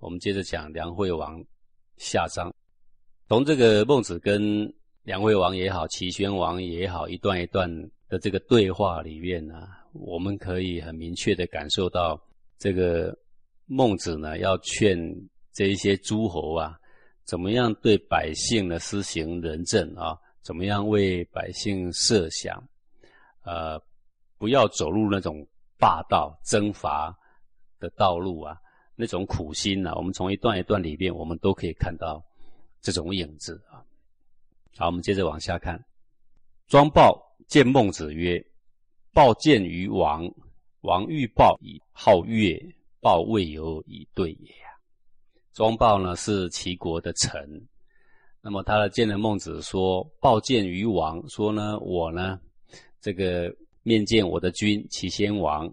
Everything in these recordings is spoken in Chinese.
我们接着讲梁惠王下章。从这个孟子跟梁惠王也好，齐宣王也好，一段一段的这个对话里面呢，我们可以很明确的感受到，这个孟子呢要劝这一些诸侯啊，怎么样对百姓呢施行仁政啊，怎么样为百姓设想，呃，不要走入那种霸道征伐的道路啊，那种苦心呐，我们从一段一段里面，我们都可以看到这种影子啊。好，我们接着往下看。庄豹见孟子曰：“豹见于王，王欲豹以好乐，豹未有以对也。”庄豹呢是齐国的臣，那么他见了孟子说：“豹见于王，说呢我呢这个面见我的君齐宣王，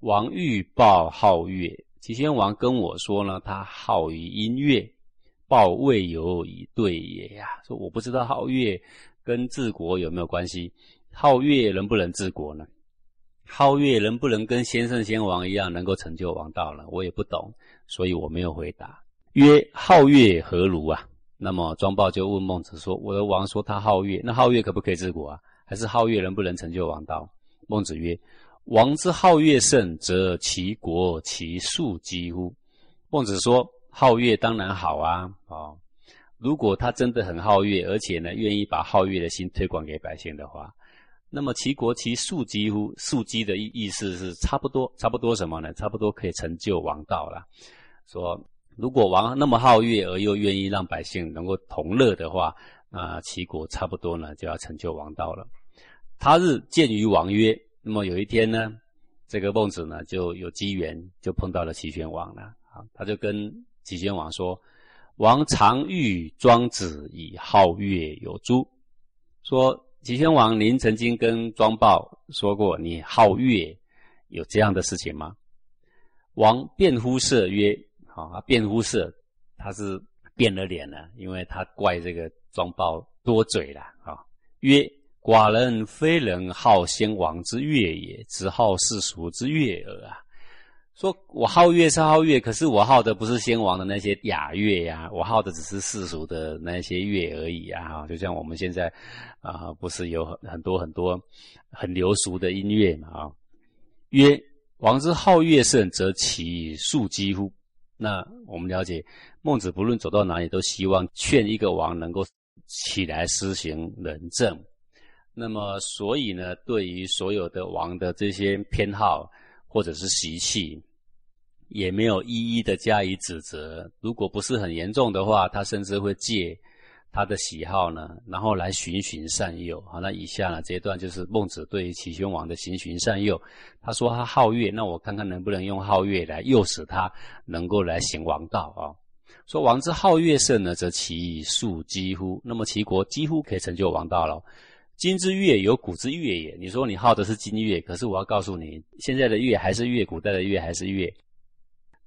王欲豹好乐，齐宣王跟我说呢，他好于音乐。”报未有以对也呀，说我不知道皓月跟治国有没有关系，皓月能不能治国呢？皓月能不能跟先圣先王一样能够成就王道呢？我也不懂，所以我没有回答。曰皓月何如啊？那么庄豹就问孟子说：“我的王说他皓月，那皓月可不可以治国啊？还是皓月能不能成就王道？”孟子曰：“王之好乐盛，则其国其庶几乎？”孟子说。好乐当然好啊，哦，如果他真的很好乐，而且呢愿意把好乐的心推广给百姓的话，那么齐国其庶几乎庶几的意意思是差不多，差不多什么呢？差不多可以成就王道了。说如果王那么好乐，而又愿意让百姓能够同乐的话，啊，齐国差不多呢就要成就王道了。他日见于王曰，那么有一天呢，这个孟子呢就有机缘就碰到了齐宣王了，啊，他就跟。齐宣王说：“王常欲庄子以好乐有诸？”说齐宣王，您曾经跟庄豹说过，你好乐有这样的事情吗？王辩乎色曰：“啊，辩乎色，他是变了脸了，因为他怪这个庄豹多嘴了啊。曰：寡人非人好先王之乐也，只好世俗之乐耳啊。”说我好乐是好乐，可是我好的不是先王的那些雅乐呀，我好的只是世俗的那些乐而已啊！就像我们现在啊，不是有很很多很多很流俗的音乐嘛啊？曰王之好乐甚，则其数几乎？那我们了解孟子不论走到哪里，都希望劝一个王能够起来施行仁政。那么所以呢，对于所有的王的这些偏好。或者是习气，也没有一一的加以指责。如果不是很严重的话，他甚至会借他的喜好呢，然后来循循善诱。好，那以下呢这一段就是孟子对于齐宣王的循循善诱。他说他好乐，那我看看能不能用好乐来诱使他能够来行王道啊。说王之好乐甚呢，则其数几乎，那么齐国几乎可以成就王道了。金之乐有古之乐也。你说你好的是金乐，可是我要告诉你，现在的乐还是乐，古代的乐还是乐。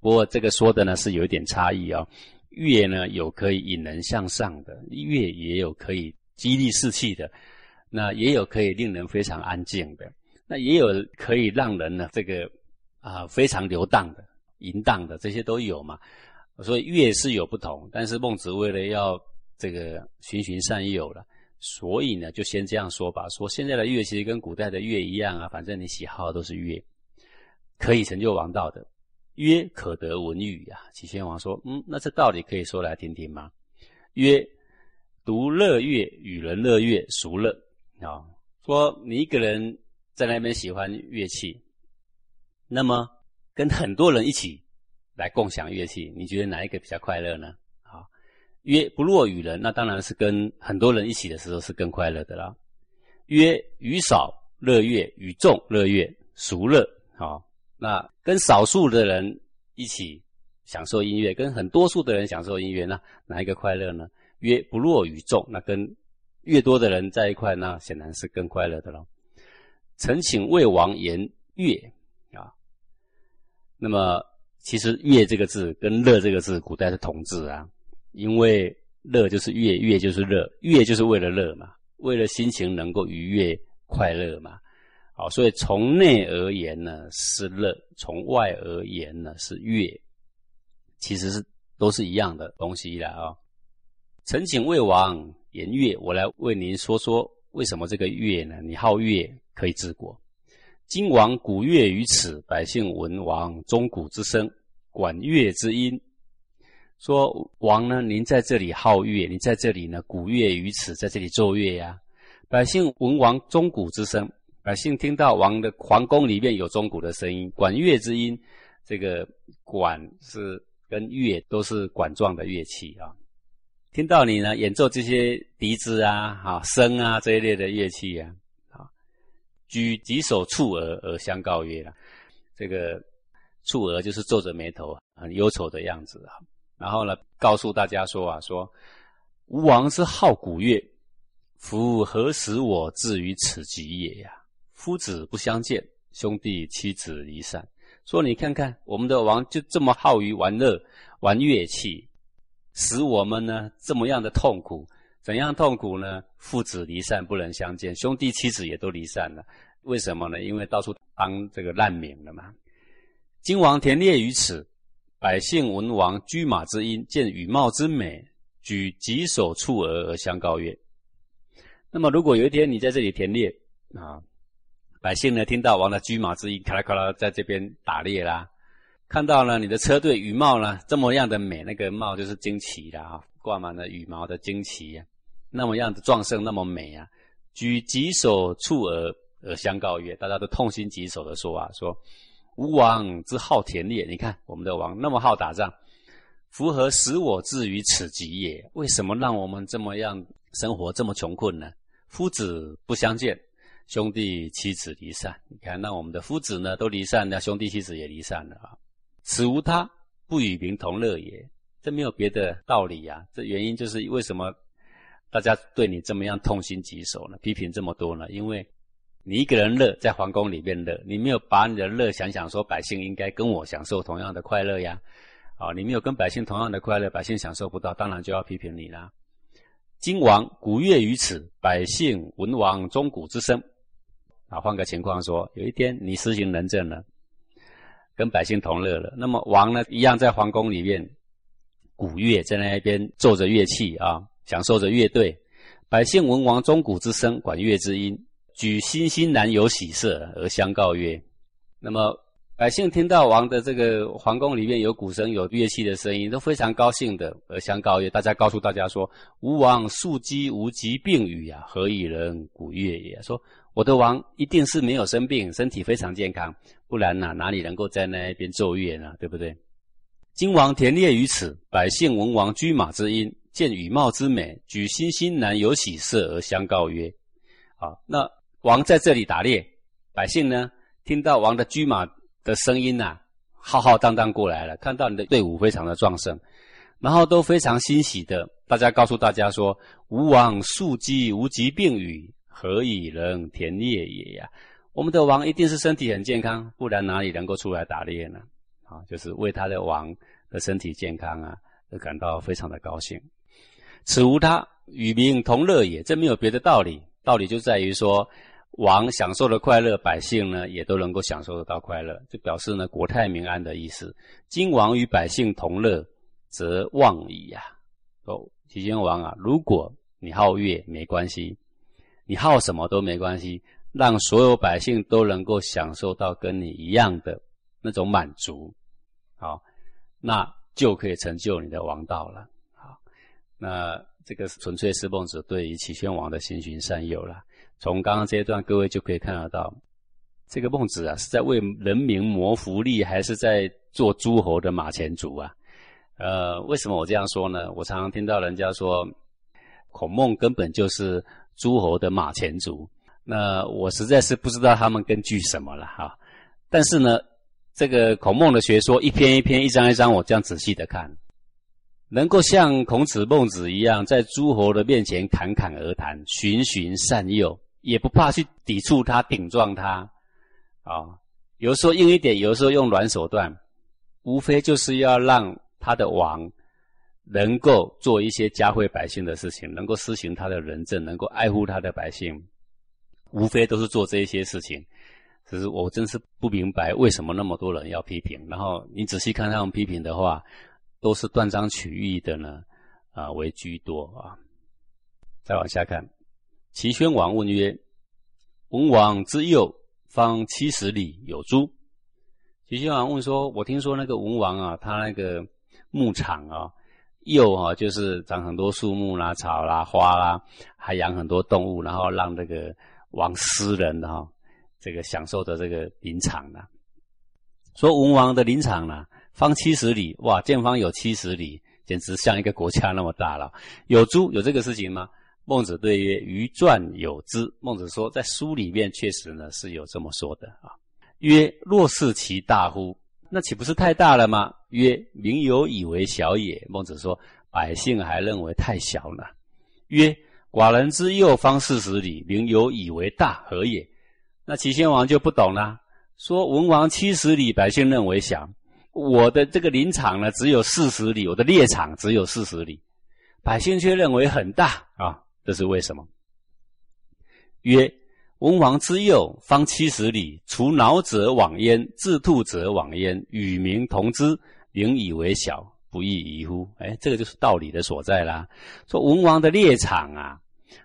不过这个说的呢是有一点差异啊。乐呢有可以引人向上的，乐也有可以激励士气的，那也有可以令人非常安静的，那也有可以让人呢这个啊非常流荡的、淫荡的，这些都有嘛。所以乐是有不同，但是孟子为了要这个循循善诱了。所以呢，就先这样说吧。说现在的乐其实跟古代的乐一样啊，反正你喜好都是乐，可以成就王道的。曰可得闻语呀。齐宣王说：“嗯，那这道理可以说来听听吗？”曰：“独乐乐，与人乐乐，孰乐？”啊，说你一个人在那边喜欢乐器，那么跟很多人一起来共享乐器，你觉得哪一个比较快乐呢？曰不若与人，那当然是跟很多人一起的时候是更快乐的啦。曰与少乐乐，与众乐乐，孰乐？好，那跟少数的人一起享受音乐，跟很多数的人享受音乐，那哪一个快乐呢？曰不若与众，那跟越多的人在一块，那显然是更快乐的喽。臣请魏王言乐啊。那么其实“乐”这个字跟“乐”这个字，古代是同字啊。因为乐就是乐，乐就是乐，乐就是为了乐嘛，为了心情能够愉悦快乐嘛。好，所以从内而言呢是乐，从外而言呢是乐。其实是都是一样的东西了啊。臣请魏王言乐，我来为您说说为什么这个乐呢？你好乐可以治国。今王鼓乐于此，百姓闻王钟鼓之声，管乐之音。说王呢，您在这里好乐，你在这里呢，鼓乐于此，在这里奏乐呀。百姓闻王钟鼓之声，百姓听到王的皇宫里面有钟鼓的声音，管乐之音。这个管是跟乐都是管状的乐器啊。听到你呢演奏这些笛子啊、哈笙啊这一类的乐器啊，啊，举几手触额而相告曰了。这个触额就是皱着眉头，很忧愁的样子啊。然后呢，告诉大家说啊，说吴王是好古乐。夫何使我至于此极也呀？夫子不相见，兄弟妻子离散。说你看看，我们的王就这么好于玩乐、玩乐器，使我们呢这么样的痛苦。怎样痛苦呢？父子离散，不能相见；兄弟妻子也都离散了。为什么呢？因为到处当这个难民了嘛。今王田猎于此，百姓闻王驹马之音，见羽貌之美，举棘手触额而相告曰。那么，如果有一天你在这里田猎啊，百姓呢听到王的驹马之音，咔啦咔啦在这边打猎啦，看到了你的车队羽毛呢这么样的美，那个帽就是旌旗的啊，挂满了羽毛的旌旗呀，那么样的壮盛，那么美啊，举棘手触耳而相告曰，大家都痛心疾首的说啊，说吴王之好田猎，你看我们的王那么好打仗，符合使我至于此极也？为什么让我们这么样生活这么穷困呢？夫子不相见，兄弟妻子离散。你看，那我们的夫子呢都离散了，兄弟妻子也离散了啊。此无他，不与民同乐也。这没有别的道理呀。这原因就是为什么大家对你这么样痛心疾首呢？批评这么多呢？因为你一个人乐，在皇宫里面乐，你没有把你的乐想想说百姓应该跟我享受同样的快乐呀。啊，你没有跟百姓同样的快乐，百姓享受不到，当然就要批评你啦。今王古乐于此，百姓闻王钟鼓之声。啊，换个情况说，有一天你实行仁政了，跟百姓同乐了，那么王呢，一样在皇宫里面鼓乐，在那一边奏着乐器啊，享受着乐队。百姓闻王钟鼓之声，管乐之音，举欣欣然有喜色而相告曰：那么。百姓听到王的这个皇宫里面有鼓声、有乐器的声音，都非常高兴的，而相告曰：“大家告诉大家说，吴王素疾无疾病语啊，何以人鼓乐也？说我的王一定是没有生病，身体非常健康，不然哪哪里能够在那边奏乐呢？对不对？今王田猎于此，百姓闻王驹马之音，见羽貌之美，举欣欣然有喜色而相告曰：啊，那王在这里打猎，百姓呢听到王的驹马。”的声音呐，浩浩荡荡过来了，看到你的队伍非常的壮盛，然后都非常欣喜的，大家告诉大家说：“吴王素疾无疾病语，何以能田猎也呀？”我们的王一定是身体很健康，不然哪里能够出来打猎呢？啊，就是为他的王的身体健康啊，而感到非常的高兴。此无他，与民同乐也。这没有别的道理，道理就在于说。王享受的快乐，百姓呢也都能够享受得到快乐，就表示呢国泰民安的意思。今王与百姓同乐，则忘矣呀！哦，齐宣王啊，如果你好乐没关系，你好什么都没关系，让所有百姓都能够享受到跟你一样的那种满足，好，那就可以成就你的王道了。好，那这个纯粹是孟子对于齐宣王的循循善诱了。从刚刚这一段，各位就可以看得到，这个孟子啊，是在为人民谋福利，还是在做诸侯的马前卒啊？呃，为什么我这样说呢？我常常听到人家说，孔孟根本就是诸侯的马前卒。那我实在是不知道他们根据什么了哈。但是呢，这个孔孟的学说，一篇一篇、一张一张，我这样仔细的看，能够像孔子、孟子一样，在诸侯的面前侃侃而谈，循循善诱。也不怕去抵触他、顶撞他，啊，有时候硬一点，有时候用软手段，无非就是要让他的王能够做一些加惠百姓的事情，能够施行他的仁政，能够爱护他的百姓，无非都是做这些事情。只是我真是不明白，为什么那么多人要批评？然后你仔细看他们批评的话，都是断章取义的呢，啊为居多啊。再往下看，齐宣王问曰：“文王之右方七十里，有诸？”齐宣王问说：“我听说那个文王啊，他那个牧场啊，右啊就是长很多树木啦、草啦、花啦，还养很多动物，然后让这个王私人的哈，这个享受的这个林场呢。说文王的林场呢，方七十里，哇，见方有七十里，简直像一个国家那么大了。有猪有这个事情吗？”孟子对曰：“于传有之。”孟子说，在书里面确实呢是有这么说的啊。曰：“若是其大乎？那岂不是太大了吗？”曰：“民有以为小也。”孟子说：“百姓还认为太小了。”曰：“寡人之右方四十里，民有以为大，何也？”那齐宣王就不懂了，说：“文王七十里，百姓认为小；我的这个林场呢，只有四十里，我的猎场只有四十里，百姓却认为很大啊。”这是为什么？曰：文王之右方七十里，除脑者往焉，自兔者往焉，与民同之，民以为小，不亦宜乎？哎，这个就是道理的所在啦。说文王的猎场啊，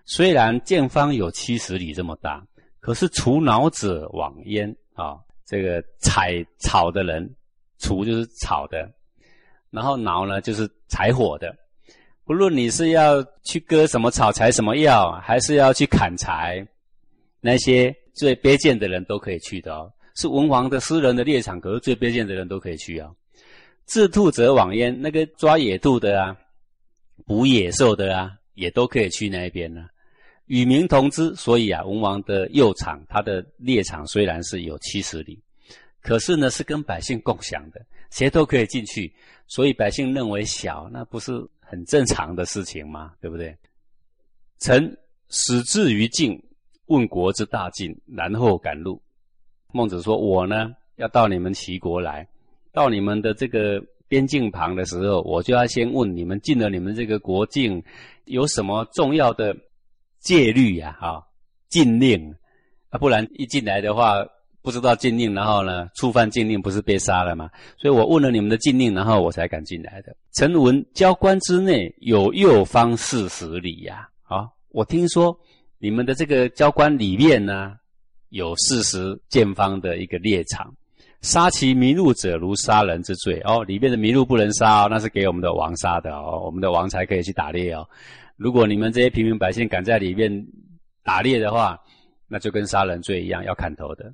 虽然见方有七十里这么大，可是除脑者往焉啊，这个采草的人，除就是草的，然后挠呢就是采火的。不论你是要去割什么草、采什么药，还是要去砍柴，那些最卑贱的人都可以去的哦。是文王的私人的猎场，可是最卑贱的人都可以去啊。自兔则往焉，那个抓野兔的啊，捕野兽的啊，也都可以去那边呢。与民同之，所以啊，文王的右场，他的猎场虽然是有七十里，可是呢，是跟百姓共享的，谁都可以进去，所以百姓认为小，那不是。很正常的事情嘛，对不对？臣始至于境，问国之大晋，然后赶路。孟子说：“我呢，要到你们齐国来，到你们的这个边境旁的时候，我就要先问你们进了你们这个国境，有什么重要的戒律呀？哈，禁令啊，不然一进来的话。”不知道禁令，然后呢，触犯禁令不是被杀了吗？所以我问了你们的禁令，然后我才敢进来的。臣闻交关之内有右方四十里呀，啊，我听说你们的这个交关里面呢，有四十见方的一个猎场，杀其迷路者如杀人之罪哦。里面的迷路不能杀哦，那是给我们的王杀的哦，我们的王才可以去打猎哦。如果你们这些平民百姓敢在里面打猎的话，那就跟杀人罪一样，要砍头的。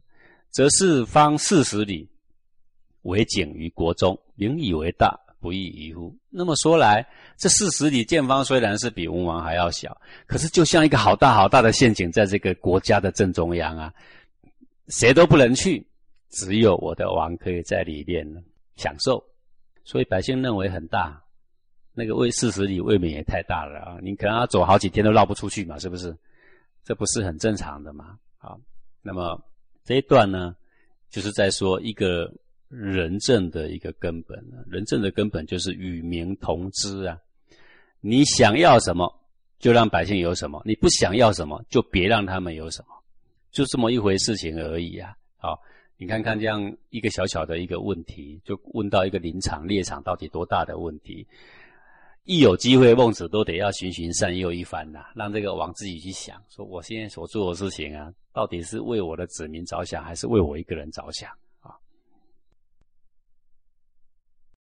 则四方四十里，为景于国中，民以为大，不亦宜乎？那么说来，这四十里见方虽然是比文王还要小，可是就像一个好大好大的陷阱，在这个国家的正中央啊，谁都不能去，只有我的王可以在里面享受。所以百姓认为很大，那个为四十里未免也太大了啊！你可能要走好几天都绕不出去嘛，是不是？这不是很正常的吗？好，那么。这一段呢，就是在说一个仁政的一个根本。仁政的根本就是与民同知啊。你想要什么，就让百姓有什么；你不想要什么，就别让他们有什么。就这么一回事情而已啊。好，你看看这样一个小小的一个问题，就问到一个林场猎场到底多大的问题。一有机会，孟子都得要循循善诱一番呐，让这个王自己去想，说我现在所做的事情啊，到底是为我的子民着想，还是为我一个人着想？